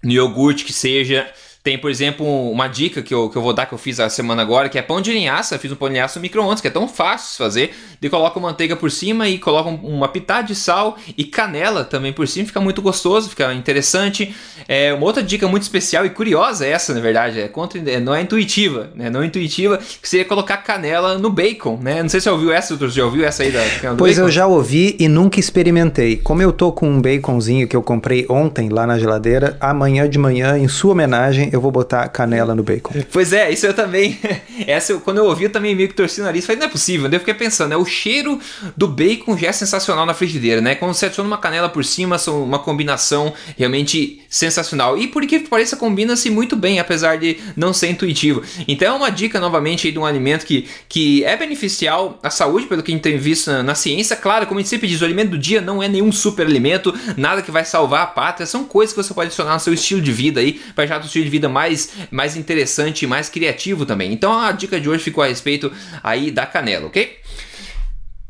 no iogurte que seja. Tem, por exemplo, uma dica que eu, que eu vou dar que eu fiz a semana agora, que é pão de linhaça. Eu fiz um pão de linhaça no micro-ondas, que é tão fácil de fazer. De coloca manteiga por cima e coloca uma pitada de sal e canela também por cima. Fica muito gostoso, fica interessante. É, uma outra dica muito especial e curiosa é essa, na verdade. É contra, é, não é intuitiva, né? Não é intuitiva, que seria colocar canela no bacon, né? Não sei se você ouviu essa, você já ouviu essa aí da canela Pois bacon? eu já ouvi e nunca experimentei. Como eu tô com um baconzinho que eu comprei ontem lá na geladeira, amanhã de manhã, em sua homenagem, eu vou botar canela no bacon. [LAUGHS] Pois é, isso eu também. [LAUGHS] Essa, quando eu ouvi, eu também meio que torci o nariz. Falei, não é possível. Eu fiquei pensando, né? O cheiro do bacon já é sensacional na frigideira, né? Quando você adiciona uma canela por cima, são uma combinação realmente sensacional. E por que pareça, combina-se muito bem, apesar de não ser intuitivo. Então é uma dica, novamente, aí, de um alimento que, que é beneficial à saúde, pelo que a gente tem visto na, na ciência. Claro, como a gente sempre diz, o alimento do dia não é nenhum super alimento, nada que vai salvar a pátria. São coisas que você pode adicionar no seu estilo de vida aí, para já um estilo de vida mais, mais interessante e mais criativo também. Então a dica de hoje ficou a respeito aí da canela, ok?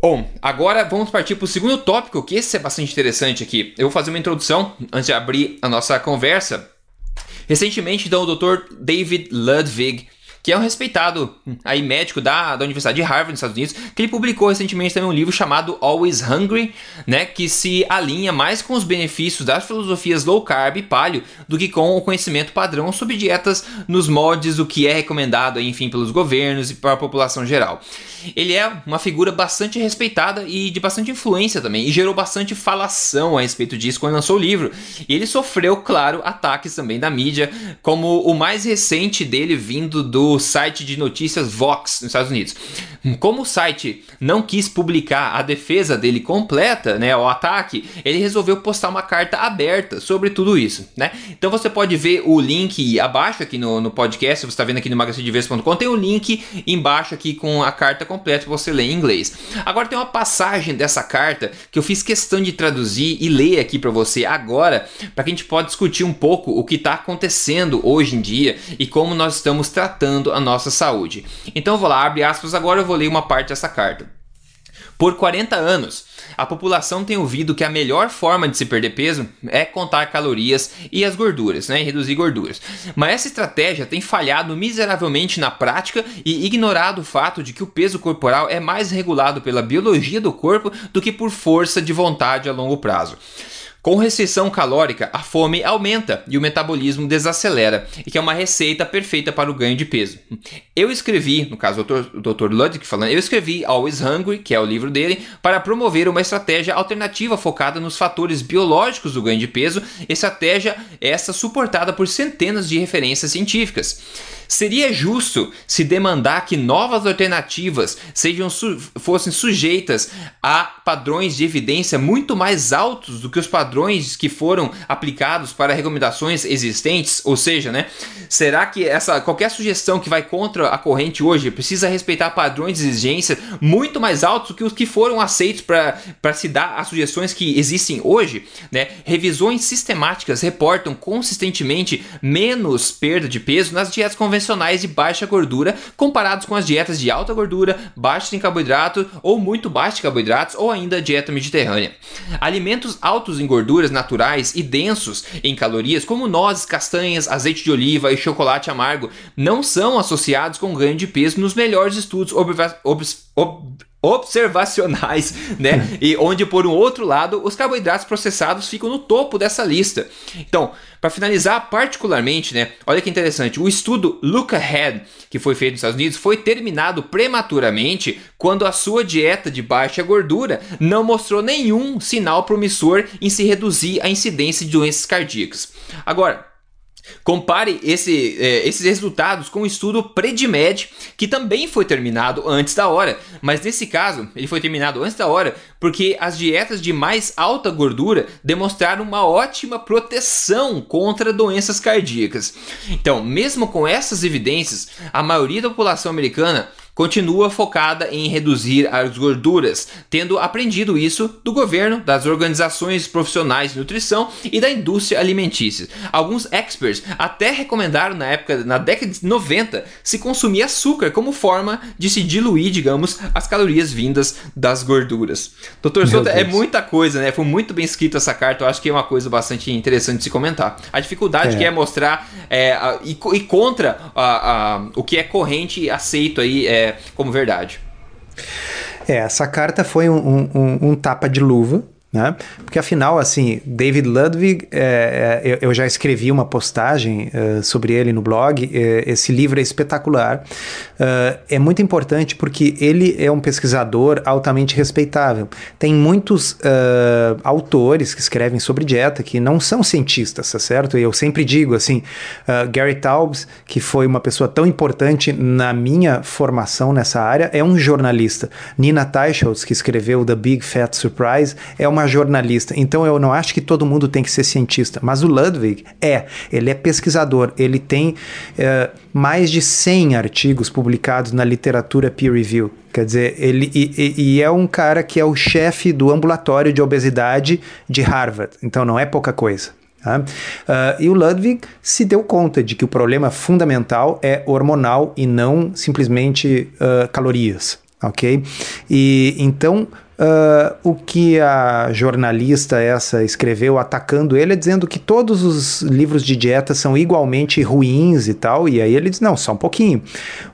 Bom, agora vamos partir para o segundo tópico, que esse é bastante interessante aqui. Eu vou fazer uma introdução antes de abrir a nossa conversa. Recentemente, então, o Dr. David Ludwig que é um respeitado aí médico da, da Universidade de Harvard, nos Estados Unidos, que ele publicou recentemente também um livro chamado Always Hungry, né, que se alinha mais com os benefícios das filosofias low carb e paleo do que com o conhecimento padrão sobre dietas nos moldes do que é recomendado, enfim, pelos governos e para a população geral. Ele é uma figura bastante respeitada e de bastante influência também, e gerou bastante falação a respeito disso quando lançou o livro. E ele sofreu, claro, ataques também da mídia, como o mais recente dele vindo do site de notícias Vox nos Estados Unidos. Como o site não quis publicar a defesa dele completa, né, o ataque, ele resolveu postar uma carta aberta sobre tudo isso, né? Então você pode ver o link abaixo aqui no, no podcast, você está vendo aqui no magazinedeves.com, tem o link embaixo aqui com a carta completa para você ler em inglês. Agora tem uma passagem dessa carta que eu fiz questão de traduzir e ler aqui para você agora, para que a gente possa discutir um pouco o que está acontecendo hoje em dia e como nós estamos tratando a nossa saúde. Então vou lá, abre aspas, agora eu vou ler uma parte dessa carta. Por 40 anos, a população tem ouvido que a melhor forma de se perder peso é contar calorias e as gorduras, né, e reduzir gorduras. Mas essa estratégia tem falhado miseravelmente na prática e ignorado o fato de que o peso corporal é mais regulado pela biologia do corpo do que por força de vontade a longo prazo. Com restrição calórica, a fome aumenta e o metabolismo desacelera, e que é uma receita perfeita para o ganho de peso. Eu escrevi, no caso o Dr. Ludwig falando, eu escrevi Always Hungry, que é o livro dele, para promover uma estratégia alternativa focada nos fatores biológicos do ganho de peso, estratégia essa suportada por centenas de referências científicas. Seria justo se demandar que novas alternativas sejam su fossem sujeitas a padrões de evidência muito mais altos do que os padrões que foram aplicados para recomendações existentes? Ou seja, né, será que essa qualquer sugestão que vai contra a corrente hoje precisa respeitar padrões de exigência muito mais altos do que os que foram aceitos para se dar as sugestões que existem hoje? Né? Revisões sistemáticas reportam consistentemente menos perda de peso nas dietas convencionais convencionais de baixa gordura comparados com as dietas de alta gordura, baixas em carboidrato ou muito baixos em carboidratos ou ainda dieta mediterrânea. Alimentos altos em gorduras naturais e densos em calorias, como nozes, castanhas, azeite de oliva e chocolate amargo, não são associados com ganho de peso nos melhores estudos ob ob observacionais, [LAUGHS] né? e onde por um outro lado os carboidratos processados ficam no topo dessa lista. Então, para finalizar, particularmente, né? Olha que interessante, o estudo Look Ahead que foi feito nos Estados Unidos foi terminado prematuramente quando a sua dieta de baixa gordura não mostrou nenhum sinal promissor em se reduzir a incidência de doenças cardíacas. Agora, Compare esse, é, esses resultados com o estudo PREDIMED, que também foi terminado antes da hora, mas nesse caso ele foi terminado antes da hora porque as dietas de mais alta gordura demonstraram uma ótima proteção contra doenças cardíacas. Então, mesmo com essas evidências, a maioria da população americana continua focada em reduzir as gorduras, tendo aprendido isso do governo, das organizações profissionais de nutrição e da indústria alimentícia. Alguns experts até recomendaram na época, na década de 90, se consumir açúcar como forma de se diluir, digamos, as calorias vindas das gorduras. Doutor Souto, é muita coisa, né? Foi muito bem escrita essa carta, eu acho que é uma coisa bastante interessante de se comentar. A dificuldade é. que é mostrar é, a, e, e, contra a, a, o que é corrente e aceito aí é, como verdade. É, essa carta foi um, um, um tapa de luva Né? Porque afinal, assim, David Ludwig, é, é, eu já escrevi uma postagem é, sobre ele no blog. É, esse livro é espetacular. É, é muito importante porque ele é um pesquisador altamente respeitável. Tem muitos é, autores que escrevem sobre dieta que não são cientistas, tá certo? E eu sempre digo assim, Gary Taubes, que foi uma pessoa tão importante na minha formação nessa área, é um jornalista. Nina Teicholz, que escreveu The Big Fat Surprise, é uma jornalista. Então eu não acho que todo mundo tem que ser cientista, mas o Ludwig é. Ele é pesquisador, ele tem é, mais de 100 artigos publicados na literatura peer review. Quer dizer, ele e, e, é um cara que é o chefe do ambulatório de obesidade de Harvard. Então não é pouca coisa. Uh, e o Ludwig se deu conta de que o problema fundamental é hormonal e não simplesmente uh, calorias, ok? E então Uh, o que a jornalista essa escreveu atacando ele é dizendo que todos os livros de dieta são igualmente ruins e tal, e aí ele diz: não, só um pouquinho.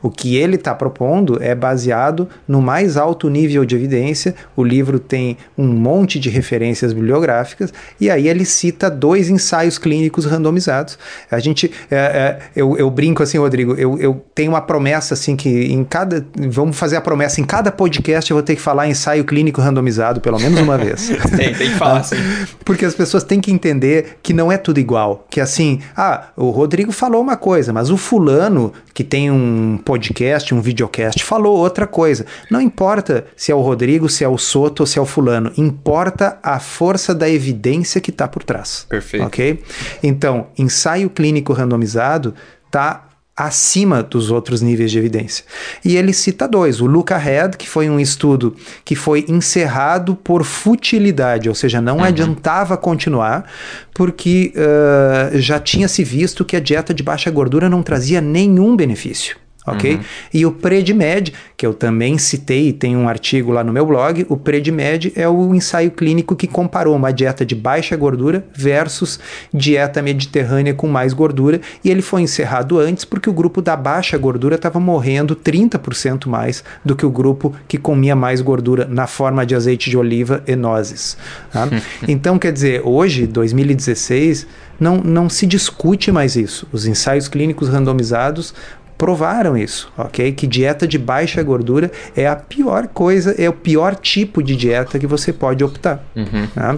O que ele está propondo é baseado no mais alto nível de evidência. O livro tem um monte de referências bibliográficas, e aí ele cita dois ensaios clínicos randomizados. A gente, é, é, eu, eu, brinco assim, Rodrigo, eu, eu tenho uma promessa assim que em cada. Vamos fazer a promessa, em cada podcast eu vou ter que falar ensaio clínico clínico randomizado pelo menos uma vez. [LAUGHS] tem, tem que falar assim. Porque as pessoas têm que entender que não é tudo igual. Que assim, ah, o Rodrigo falou uma coisa, mas o fulano que tem um podcast, um videocast, falou outra coisa. Não importa se é o Rodrigo, se é o Soto ou se é o fulano. Importa a força da evidência que está por trás. Perfeito. Ok? Então, ensaio clínico randomizado está acima dos outros níveis de evidência. E ele cita dois: o Luca Head, que foi um estudo que foi encerrado por futilidade, ou seja, não uhum. adiantava continuar, porque uh, já tinha se visto que a dieta de baixa gordura não trazia nenhum benefício ok? Uhum. E o PREDMED, que eu também citei e tem um artigo lá no meu blog, o PREDMED é o ensaio clínico que comparou uma dieta de baixa gordura versus dieta mediterrânea com mais gordura, e ele foi encerrado antes porque o grupo da baixa gordura estava morrendo 30% mais do que o grupo que comia mais gordura na forma de azeite de oliva e nozes. Tá? [LAUGHS] então, quer dizer, hoje, 2016, não, não se discute mais isso. Os ensaios clínicos randomizados provaram isso, ok? Que dieta de baixa gordura é a pior coisa, é o pior tipo de dieta que você pode optar. Uhum. Tá?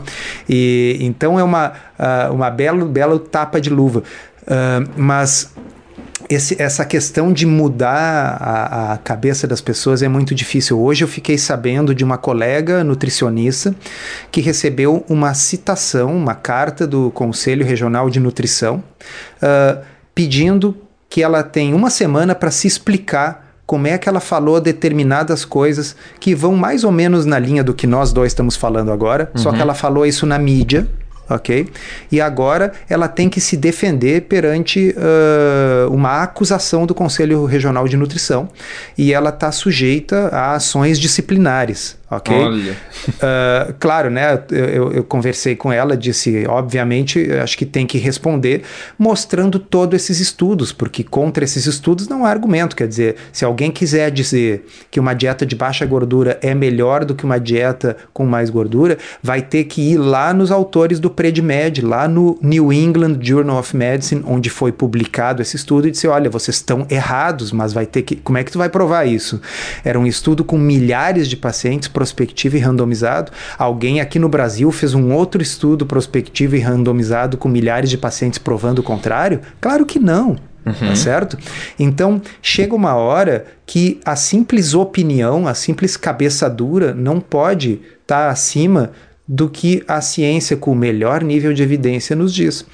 E então é uma, uh, uma bela, bela tapa de luva. Uh, mas esse, essa questão de mudar a, a, cabeça das pessoas é muito difícil. Hoje eu fiquei sabendo de uma colega nutricionista que recebeu uma citação, uma carta do Conselho Regional de Nutrição, uh, pedindo que ela tem uma semana para se explicar como é que ela falou determinadas coisas que vão mais ou menos na linha do que nós dois estamos falando agora, uhum. só que uhum. ela falou isso na mídia, ok? E agora ela tem que se defender perante uh, uma acusação do Conselho Regional de Nutrição e ela está sujeita a ações disciplinares, ok? Olha. Uh, claro, né? Eu, eu, conversei com ela, disse, obviamente, acho que tem que responder mostrando todos esses estudos, porque contra esses estudos não há argumento. Quer dizer, se alguém quiser dizer que uma dieta de baixa gordura é melhor do que uma dieta com mais gordura, vai ter que ir lá nos autores do PredMed, lá no New England Journal of Medicine, onde foi publicado esse estudo, e dizer, olha, vocês estão errados, mas vai ter que. Como é que tu vai provar isso? Era um estudo com milhares de pacientes prospectivo e randomizado. Alguém aqui no Brasil fez um outro estudo prospectivo e randomizado com milhares de pacientes provando o contrário? Claro que não. Tá uhum. Tá certo? Então, chega uma hora que a simples opinião, a simples cabeça dura não pode estar tá acima do que a ciência com o melhor nível de evidência nos diz.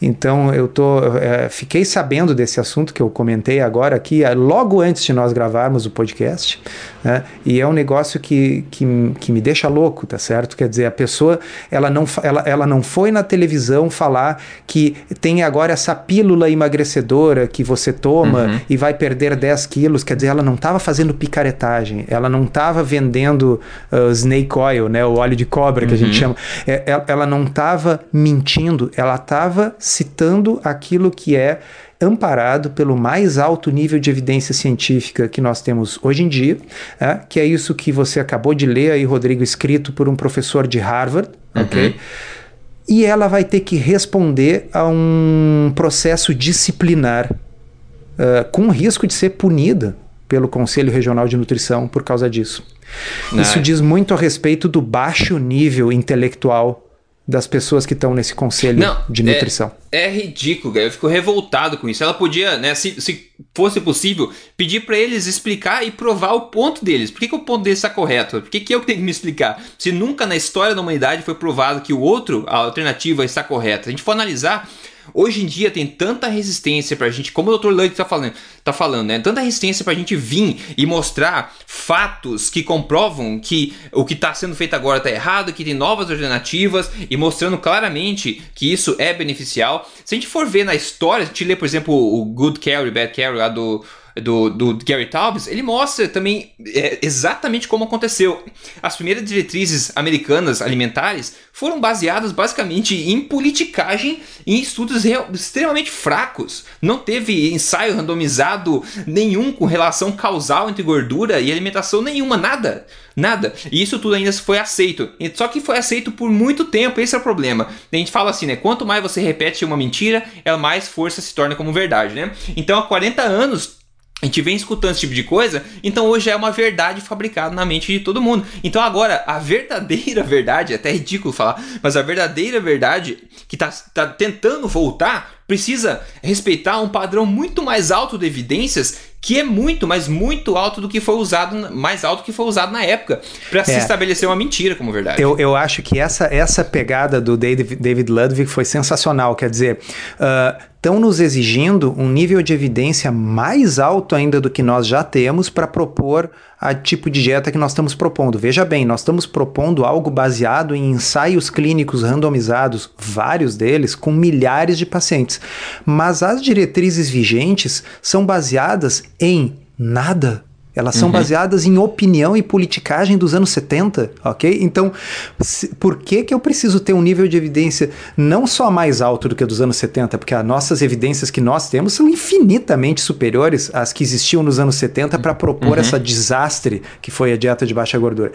Então eu tô, é, fiquei sabendo desse assunto que eu comentei agora aqui, é, logo antes de nós gravarmos o podcast, né? e é um negócio que, que, que me deixa louco, tá certo? Quer dizer, a pessoa ela não, ela, ela não foi na televisão falar que tem agora essa pílula emagrecedora que você toma uhum. e vai perder 10 quilos, quer dizer, ela não estava fazendo picaretagem, ela não estava vendendo uh, snake oil, né? o óleo de cobra que uhum. a gente uhum. chama, é, é, ela não estava mentindo, ela estava citando aquilo que é amparado pelo mais alto nível de evidência científica que nós temos hoje em dia, é, que é isso que você acabou de ler aí, Rodrigo, escrito por um professor de Harvard, uhum. ok? E ela vai ter que responder a um processo disciplinar uh, com risco de ser punida pelo Conselho Regional de Nutrição por causa disso. Não. Isso diz muito a respeito do baixo nível intelectual das pessoas que estão nesse conselho Não, de é, nutrição. É, é ridículo, eu fico revoltado com isso. Ela podia, né, se, se fosse possível, pedir para eles explicar e provar o ponto deles. Por que, que o ponto deles está correto? Por que, que eu tenho que me explicar? Se nunca na história da humanidade foi provado que o outro, a alternativa, está correta. A gente for analisar Hoje em dia tem tanta resistência pra gente, como o Dr. Lug tá falando, tá falando, né? Tanta resistência pra gente vir e mostrar fatos que comprovam que o que está sendo feito agora tá errado, que tem novas alternativas e mostrando claramente que isso é beneficial. Se a gente for ver na história, a gente lê, por exemplo, o Good Carry, Bad Carry lá do do, do Gary Taubes, ele mostra também é, exatamente como aconteceu. As primeiras diretrizes americanas alimentares foram baseadas basicamente em politicagem e em estudos extremamente fracos. Não teve ensaio randomizado nenhum com relação causal entre gordura e alimentação nenhuma, nada. Nada. E isso tudo ainda foi aceito. Só que foi aceito por muito tempo, esse é o problema. A gente fala assim, né? Quanto mais você repete uma mentira, ela mais força se torna como verdade, né? Então, há 40 anos, a gente vem escutando esse tipo de coisa, então hoje é uma verdade fabricada na mente de todo mundo. Então agora, a verdadeira verdade, é até ridículo falar, mas a verdadeira verdade que está tá tentando voltar precisa respeitar um padrão muito mais alto de evidências que é muito, mas muito alto do que foi usado, mais alto do que foi usado na época, para é. se estabelecer uma mentira como verdade. Eu, eu acho que essa, essa pegada do David, David Ludwig foi sensacional. Quer dizer, estão nos exigindo um nível de evidência mais alto ainda do que nós já temos para propor a tipo de dieta que nós estamos propondo. Veja bem, nós estamos propondo algo baseado em ensaios clínicos randomizados, vários deles com milhares de pacientes. Mas as diretrizes vigentes são baseadas em nada. Elas são uhum. baseadas em opinião e politicagem dos anos 70, ok? Então, se, por que, que eu preciso ter um nível de evidência não só mais alto do que dos anos 70? Porque as nossas evidências que nós temos são infinitamente superiores às que existiam nos anos 70 para propor uhum. essa desastre que foi a dieta de baixa gordura.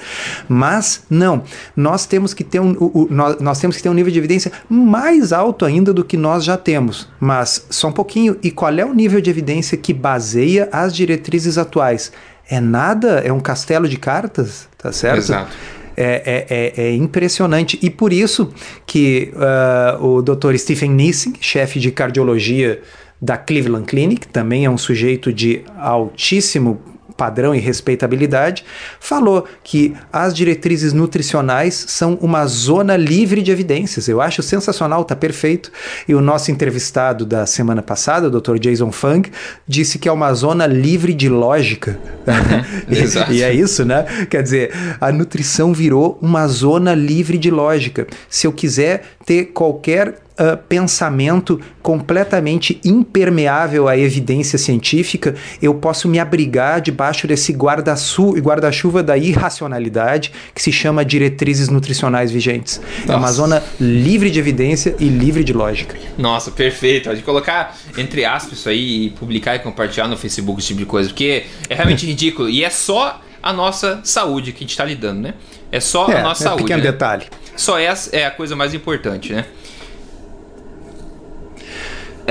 Mas, não, nós temos que ter um, o, o, nós, nós temos que ter um nível de evidência mais alto ainda do que nós já temos. Mas, só um pouquinho, e qual é o nível de evidência que baseia as diretrizes atuais? É nada, é um castelo de cartas, tá certo? Exato. É, é, é, é impressionante. E por isso que uh, o Dr. Stephen Nissing, chefe de cardiologia da Cleveland Clinic, também é um sujeito de altíssimo padrão e respeitabilidade, falou que as diretrizes nutricionais são uma zona livre de evidências. Eu acho sensacional, tá perfeito. E o nosso entrevistado da semana passada, o Dr. Jason Fung, disse que é uma zona livre de lógica. Uhum, [LAUGHS] [LAUGHS] e, e é isso, né? Quer dizer, a nutrição virou uma zona livre de lógica. Se eu quiser ter qualquer uh, pensamento completamente impermeável à evidência científica, eu posso me abrigar debaixo desse guarda-chuva da irracionalidade que se chama diretrizes nutricionais vigentes. Nossa. É uma zona livre de evidência e livre de lógica. Nossa, perfeito. Pode colocar entre aspas isso aí e publicar e compartilhar no Facebook esse tipo de coisa, porque é realmente ridículo e é só a nossa saúde que a gente está lidando, né? É só é, a nossa é saúde. Pequeno né? detalhe. Só essa é a coisa mais importante, né?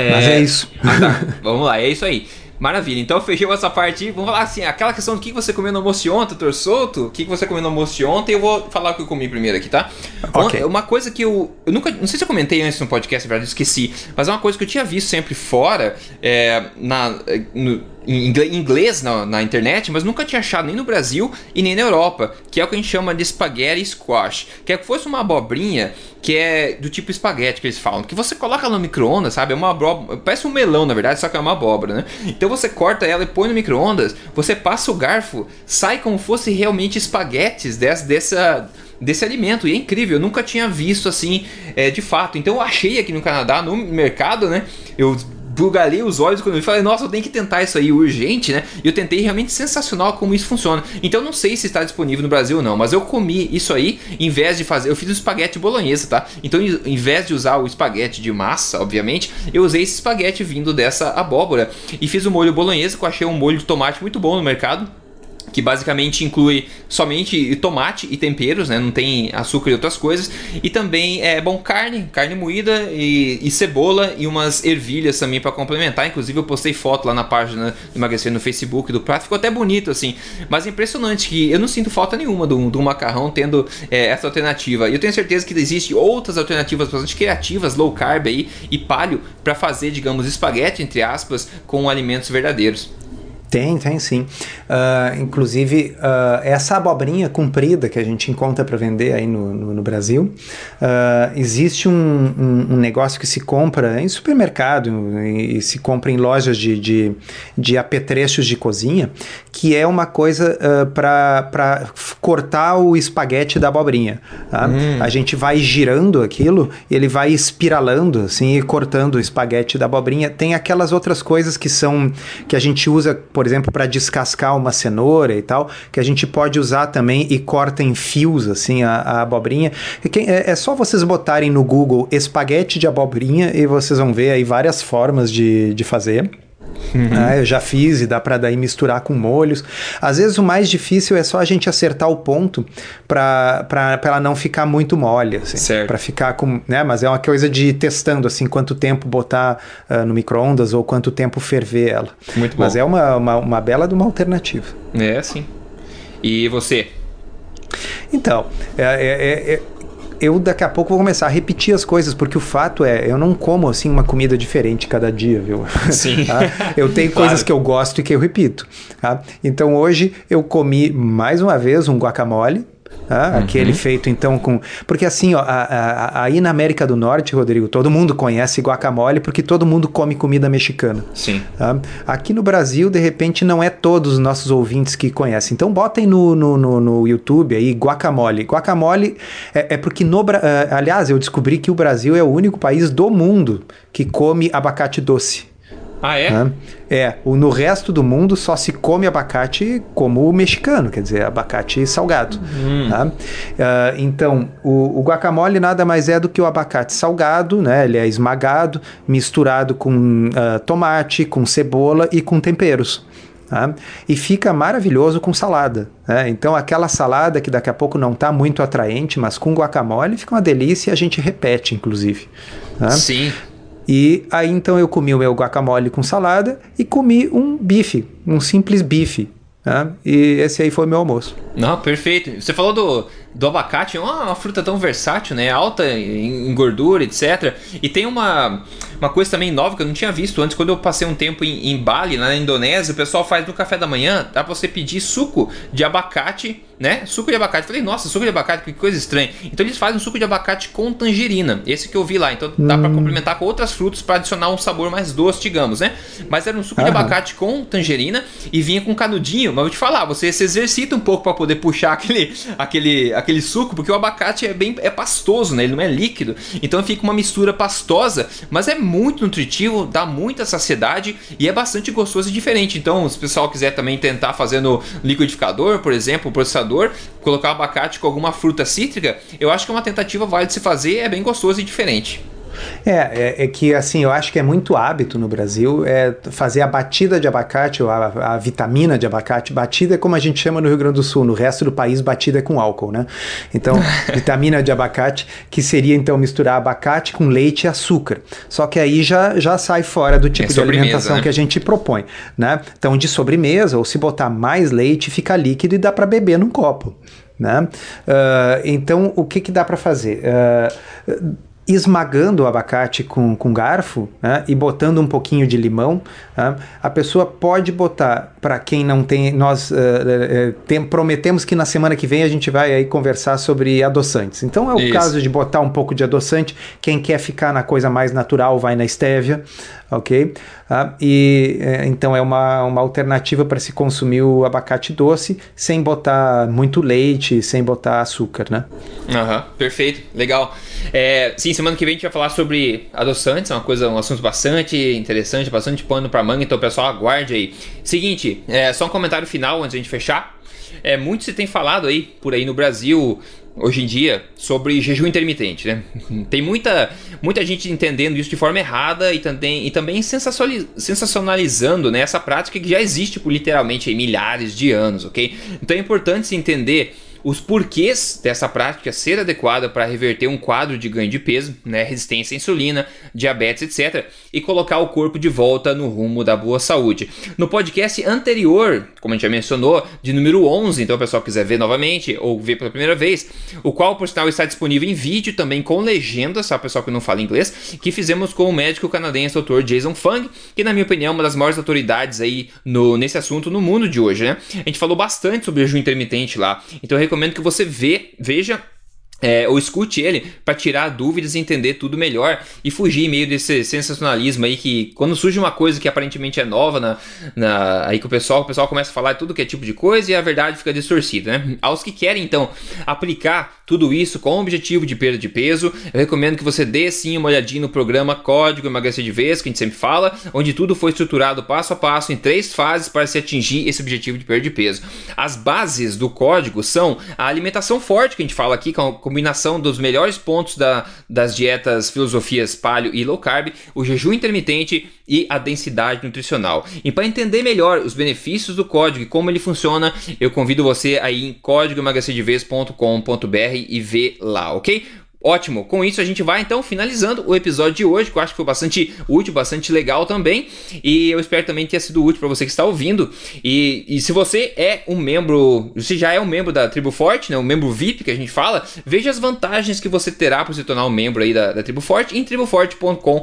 É... Mas é isso. Ah, tá. [LAUGHS] Vamos lá, é isso aí. Maravilha, então fechou essa parte. Vamos falar assim, aquela questão do que você comeu no almoço ontem, doutor Souto, o que você comeu no almoço ontem, eu vou falar o que eu comi primeiro aqui, tá? Okay. Uma coisa que eu, eu nunca, não sei se eu comentei antes no podcast, na verdade, eu esqueci, mas é uma coisa que eu tinha visto sempre fora, é, na, no, em inglês na, na, internet, mas nunca tinha achado nem no Brasil e nem na Europa, que é o que a gente chama de spaghetti squash, que é que fosse uma abobrinha que é do tipo espaguete que eles falam, que você coloca no micro-ondas, sabe? É uma abóbora, parece um melão na verdade, só que é uma abóbora, né? Então você corta ela e põe no micro-ondas, você passa o garfo, sai como fosse realmente espaguetes dessa, dessa desse alimento. E é incrível, eu nunca tinha visto assim é, de fato. Então eu achei aqui no Canadá, no mercado, né? Eu bugalei os olhos quando eu falei, nossa, eu tenho que tentar isso aí urgente, né? E eu tentei realmente sensacional como isso funciona. Então não sei se está disponível no Brasil ou não, mas eu comi isso aí em vez de fazer. Eu fiz o espaguete bolonhesa, tá? Então em vez de usar o espaguete de massa, obviamente, eu usei esse espaguete vindo dessa abóbora. E fiz o molho bolonhesa, que eu achei um molho de tomate muito bom no mercado que basicamente inclui somente tomate e temperos, né? Não tem açúcar e outras coisas. E também é bom carne, carne moída e, e cebola e umas ervilhas também para complementar. Inclusive eu postei foto lá na página do emagrecer no Facebook do prato, ficou até bonito assim. Mas é impressionante que eu não sinto falta nenhuma do, do macarrão tendo é, essa alternativa. E eu tenho certeza que existem outras alternativas bastante criativas, low carb aí e palio para fazer, digamos, espaguete entre aspas com alimentos verdadeiros. Tem, tem sim. Uh, inclusive, uh, essa abobrinha comprida que a gente encontra para vender aí no, no, no Brasil, uh, existe um, um, um, negócio que se compra em supermercado e, e se compra em lojas de, de, de, apetrechos de cozinha, que é uma coisa para cortar o espaguete da abobrinha. Tá? Hum. A gente vai girando aquilo, ele vai espiralando assim e cortando o espaguete da abobrinha. Tem aquelas outras coisas que são que a gente usa, por exemplo, para descascar uma cenoura e tal, que a gente pode usar também e corta em fios, assim, a, a abobrinha. É, é, só vocês botarem no Google espaguete de abobrinha e vocês vão ver aí várias formas de, de fazer. Uhum. Ah, eu já fiz e dá para daí misturar com molhos. Às vezes o mais difícil é só a gente acertar o ponto para ela não ficar muito mole, assim, para ficar com, né? Mas é uma coisa de ir testando assim quanto tempo botar uh, no micro-ondas ou quanto tempo ferver ela. Muito bom. Mas é uma, uma, uma bela de uma alternativa. É, sim. E você? Então, é, é, é, eu daqui a pouco vou começar a repetir as coisas, porque o fato é, eu não como assim uma comida diferente cada dia, viu? Sim. tá? [LAUGHS] Eu tenho [LAUGHS] claro. coisas que eu gosto e que eu repito. Tá? Então hoje eu comi mais uma vez um guacamole ah, uhum. Aquele feito então com. Porque assim, ó, a, a, aí na América do Norte, Rodrigo, todo mundo conhece guacamole porque todo mundo come comida mexicana. Sim. Tá? Aqui no Brasil, de repente, não é todos os nossos ouvintes que conhecem. Então botem no, no, no, no YouTube aí guacamole. Guacamole é, é porque no. Uh, aliás, eu descobri que o Brasil é o único país do mundo que come abacate doce. Ah, é? Né? É, o, no resto do mundo só se come abacate como o mexicano, quer dizer, abacate salgado. Hum. Tá? Uh, então, o, o, guacamole nada mais é do que o abacate salgado, né? Ele é esmagado, misturado com uh, tomate, com cebola e com temperos. Tá? E fica maravilhoso com salada. Né? Então, aquela salada que daqui a pouco não está muito atraente, mas com guacamole fica uma delícia e a gente repete, inclusive. Tá? Sim. E aí então eu comi o meu guacamole com salada e comi um bife, um simples bife. Né? E esse aí foi meu almoço. Não, perfeito. Você falou do, do abacate, é uma, uma fruta tão versátil, né? Alta em, em, gordura, etc. E tem uma, uma coisa também nova que eu não tinha visto antes. Quando eu passei um tempo em, em Bali, na Indonésia, o pessoal faz no café da manhã, dá pra você pedir suco de abacate, né? Suco de abacate. Falei, nossa, suco de abacate, que coisa estranha. Então eles fazem um suco de abacate com tangerina. Esse que eu vi lá. Então dá hum. para complementar com outras frutas para adicionar um sabor mais doce, digamos, né? Mas era um suco Aham. de abacate com tangerina e vinha com canudinho. Mas eu vou te falar, você se exercita um pouco para poder puxar [LAUGHS] aquele, aquele, aquele suco, porque o abacate é bem é pastoso, né? Ele não é líquido. Então fica uma mistura pastosa, mas é muito nutritivo, dá muita saciedade e é bastante gostoso e diferente. Então, se o pessoal quiser também tentar fazer no liquidificador, por exemplo, processador, colocar abacate com alguma fruta cítrica, eu acho que é uma tentativa válida de se fazer, é bem gostoso e diferente. É, é, é, que assim, eu acho que é muito hábito no Brasil é fazer a batida de abacate, ou a, a, vitamina de abacate. Batida é como a gente chama no Rio Grande do Sul, no resto do país, batida é com álcool, né? Então, [LAUGHS] vitamina de abacate, que seria então misturar abacate com leite e açúcar. Só que aí já, já sai fora do tipo é de alimentação né? que a gente propõe, né? Então, de sobremesa, ou se botar mais leite, fica líquido e dá para beber num copo. Né? Uh, então, o que, que dá para fazer? Uh, esmagando o abacate com, com garfo né, e botando um pouquinho de limão, né, a pessoa pode botar, para quem não tem, nós uh, uh, tem, prometemos que na semana que vem a gente vai aí conversar sobre adoçantes. Então é o Isso. caso de botar um pouco de adoçante, quem quer ficar na coisa mais natural vai na estévia, ok? Ah, e então é uma, uma alternativa para se consumir o abacate doce sem botar muito leite, sem botar açúcar, né? Aham, uhum, perfeito, legal. É, sim, semana que vem a gente vai falar sobre adoçantes, é uma coisa, um assunto bastante interessante, bastante pano para manga, então pessoal aguarde aí. Seguinte, é, só um comentário final antes de a gente fechar. É, muito se tem falado aí por aí no Brasil hoje em dia sobre jejum intermitente, né? [LAUGHS] Tem muita, muita gente entendendo isso de forma errada e também, e também sensacionalizando né, essa prática que já existe por literalmente milhares de anos, ok? Então é importante se entender os porquês dessa prática ser adequada para reverter um quadro de ganho de peso, né, resistência à insulina, diabetes, etc., e colocar o corpo de volta no rumo da boa saúde. No podcast anterior, como a gente já mencionou, de número 11, então o pessoal quiser ver novamente ou ver pela primeira vez, o qual, por sinal, está disponível em vídeo também com legendas, para o pessoal que não fala inglês, que fizemos com o médico canadense Dr. Jason Fung, que na minha opinião é uma das maiores autoridades aí no, nesse assunto no mundo de hoje, né? A gente falou bastante sobre jejum intermitente lá, então eu recomendo que você vê, veja é, ou escute ele para tirar dúvidas e entender tudo melhor e fugir meio desse sensacionalismo aí que quando surge uma coisa que aparentemente é nova na, na, aí que o pessoal, o pessoal começa a falar tudo que é tipo de coisa e a verdade fica distorcida, né? Aos que querem então aplicar tudo isso com o objetivo de perda de peso, eu recomendo que você dê sim uma olhadinha no programa Código Emagrecer de Vez, que a gente sempre fala, onde tudo foi estruturado passo a passo em três fases para se atingir esse objetivo de perda de peso. As bases do código são a alimentação forte que a gente fala aqui com combinação dos melhores pontos da, das dietas filosofias paleo e low carb, o jejum intermitente e a densidade nutricional. E para entender melhor os benefícios do código e como ele funciona, eu convido você aí em códigoemagrecerdevez.com.br e ver lá, ok? Ótimo, com isso a gente vai então finalizando o episódio de hoje, que eu acho que foi bastante útil, bastante legal também. E eu espero também que tenha sido útil para você que está ouvindo. E, e se você é um membro, se já é um membro da Tribo Forte, né, um membro VIP que a gente fala, veja as vantagens que você terá para se tornar um membro aí da, da Tribo Forte em triboforte.com.br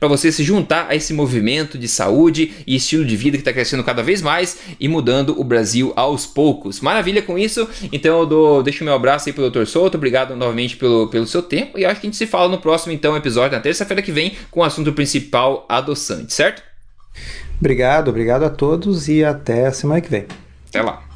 para você se juntar a esse movimento de saúde e estilo de vida que está crescendo cada vez mais e mudando o Brasil aos poucos. Maravilha com isso. Então eu dou, deixo meu abraço aí pro Dr. Souto, obrigado novamente pelo, pelo seu tempo. E acho que a gente se fala no próximo então episódio, na terça-feira que vem, com o assunto principal adoçante, certo? Obrigado, obrigado a todos e até a semana que vem. Até lá.